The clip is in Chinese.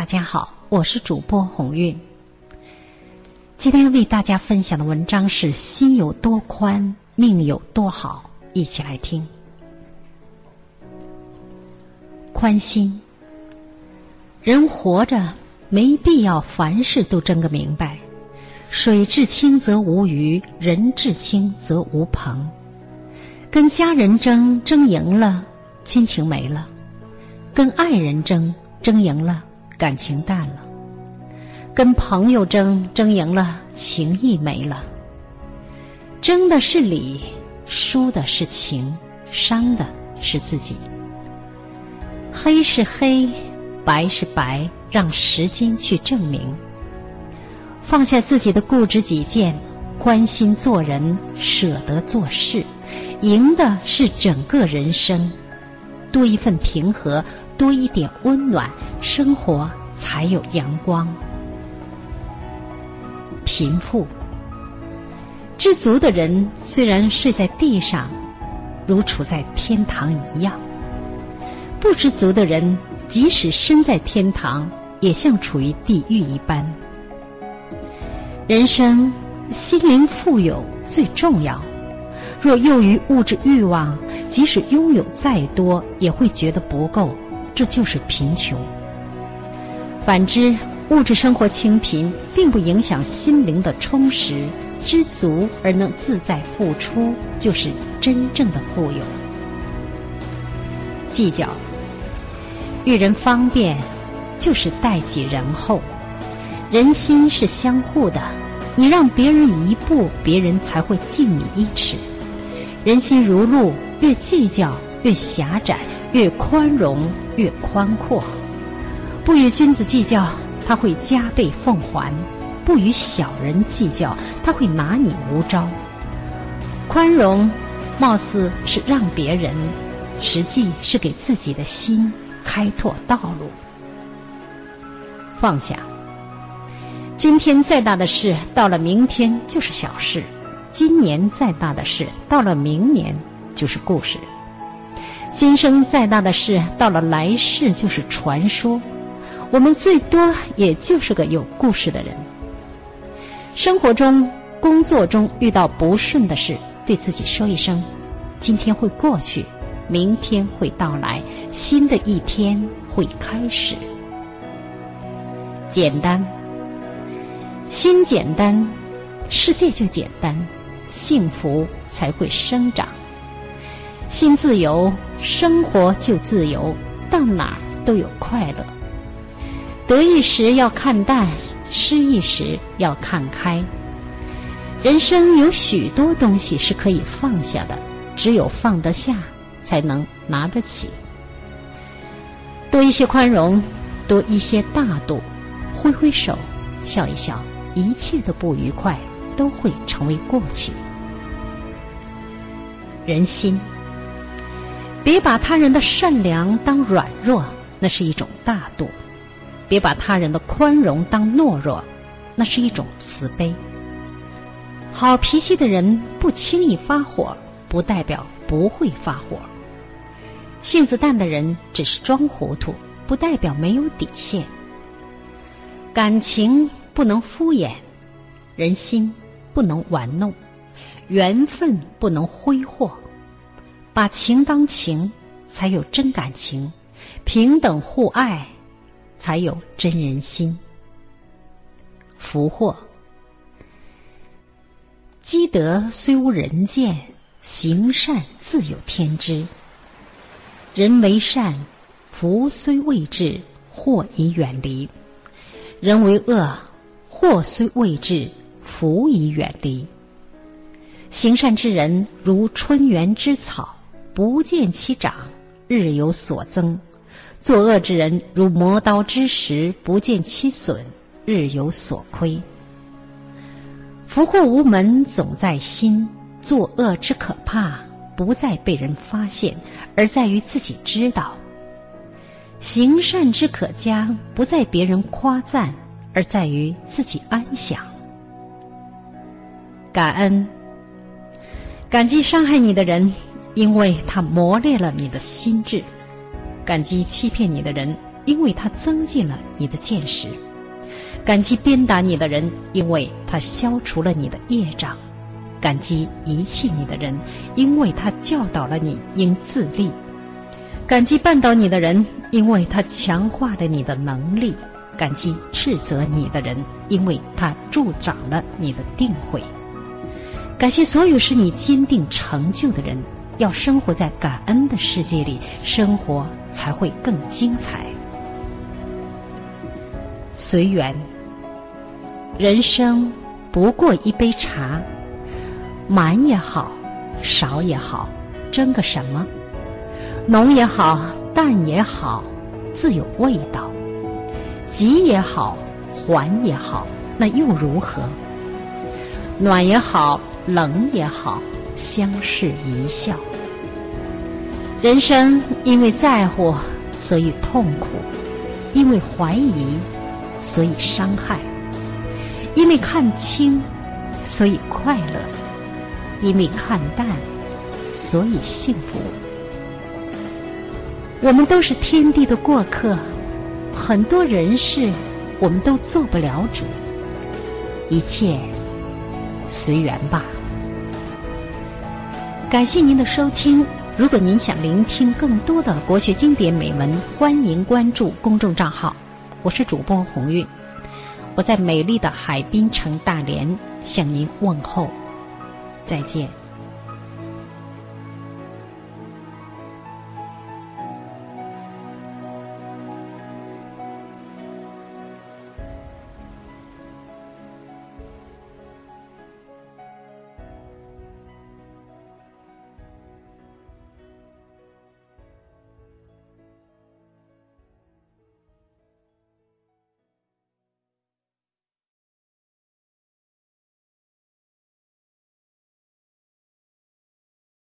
大家好，我是主播鸿运。今天为大家分享的文章是“心有多宽，命有多好”，一起来听。宽心，人活着没必要凡事都争个明白。水至清则无鱼，人至清则无朋。跟家人争，争赢了，亲情没了；跟爱人争，争赢了，感情淡了；跟朋友争，争赢了，情谊没了。争的是理，输的是情，伤的是自己。黑是黑，白是白，让时间去证明。放下自己的固执己见，关心做人，舍得做事，赢的是整个人生。多一份平和，多一点温暖，生活才有阳光。贫富，知足的人虽然睡在地上，如处在天堂一样；不知足的人，即使身在天堂，也像处于地狱一般。人生，心灵富有最重要。若囿于物质欲望，即使拥有再多，也会觉得不够，这就是贫穷。反之，物质生活清贫，并不影响心灵的充实。知足而能自在付出，就是真正的富有。计较，遇人方便，就是待己仁厚。人心是相互的，你让别人一步，别人才会敬你一尺。人心如路，越计较越狭窄，越宽容越宽阔。不与君子计较，他会加倍奉还；不与小人计较，他会拿你无招。宽容，貌似是让别人，实际是给自己的心开拓道路。放下。今天再大的事，到了明天就是小事；今年再大的事，到了明年就是故事；今生再大的事，到了来世就是传说。我们最多也就是个有故事的人。生活中、工作中遇到不顺的事，对自己说一声：“今天会过去，明天会到来，新的一天会开始。”简单。心简单，世界就简单，幸福才会生长。心自由，生活就自由，到哪儿都有快乐。得意时要看淡，失意时要看开。人生有许多东西是可以放下的，只有放得下，才能拿得起。多一些宽容，多一些大度，挥挥手，笑一笑。一切的不愉快都会成为过去。人心，别把他人的善良当软弱，那是一种大度；别把他人的宽容当懦弱，那是一种慈悲。好脾气的人不轻易发火，不代表不会发火；性子淡的人只是装糊涂，不代表没有底线。感情。不能敷衍，人心不能玩弄，缘分不能挥霍，把情当情，才有真感情；平等互爱，才有真人心。福祸，积德虽无人见，行善自有天知。人为善，福虽未至，祸已远离；人为恶。祸虽未至，福已远离。行善之人如春园之草，不见其长，日有所增；作恶之人如磨刀之石，不见其损，日有所亏。福祸无门，总在心。作恶之可怕，不在被人发现，而在于自己知道；行善之可嘉，不在别人夸赞。而在于自己安详，感恩，感激伤害你的人，因为他磨练了你的心智；感激欺骗你的人，因为他增进了你的见识；感激鞭打你的人，因为他消除了你的业障；感激遗弃你的人，因为他教导了你应自立；感激绊倒你的人，因为他强化了你的能力；感激斥责你的人，因为他助长了你的定慧。感谢所有使你坚定成就的人。要生活在感恩的世界里，生活才会更精彩。随缘，人生不过一杯茶，满也好，少也好，争个什么？浓也好，淡也好，自有味道。急也好，缓也好，那又如何？暖也好，冷也好，相视一笑。人生因为在乎，所以痛苦；因为怀疑，所以伤害；因为看清，所以快乐；因为看淡，所以幸福。我们都是天地的过客，很多人事我们都做不了主，一切随缘吧。感谢您的收听。如果您想聆听更多的国学经典美文，欢迎关注公众账号。我是主播鸿运，我在美丽的海滨城大连向您问候，再见。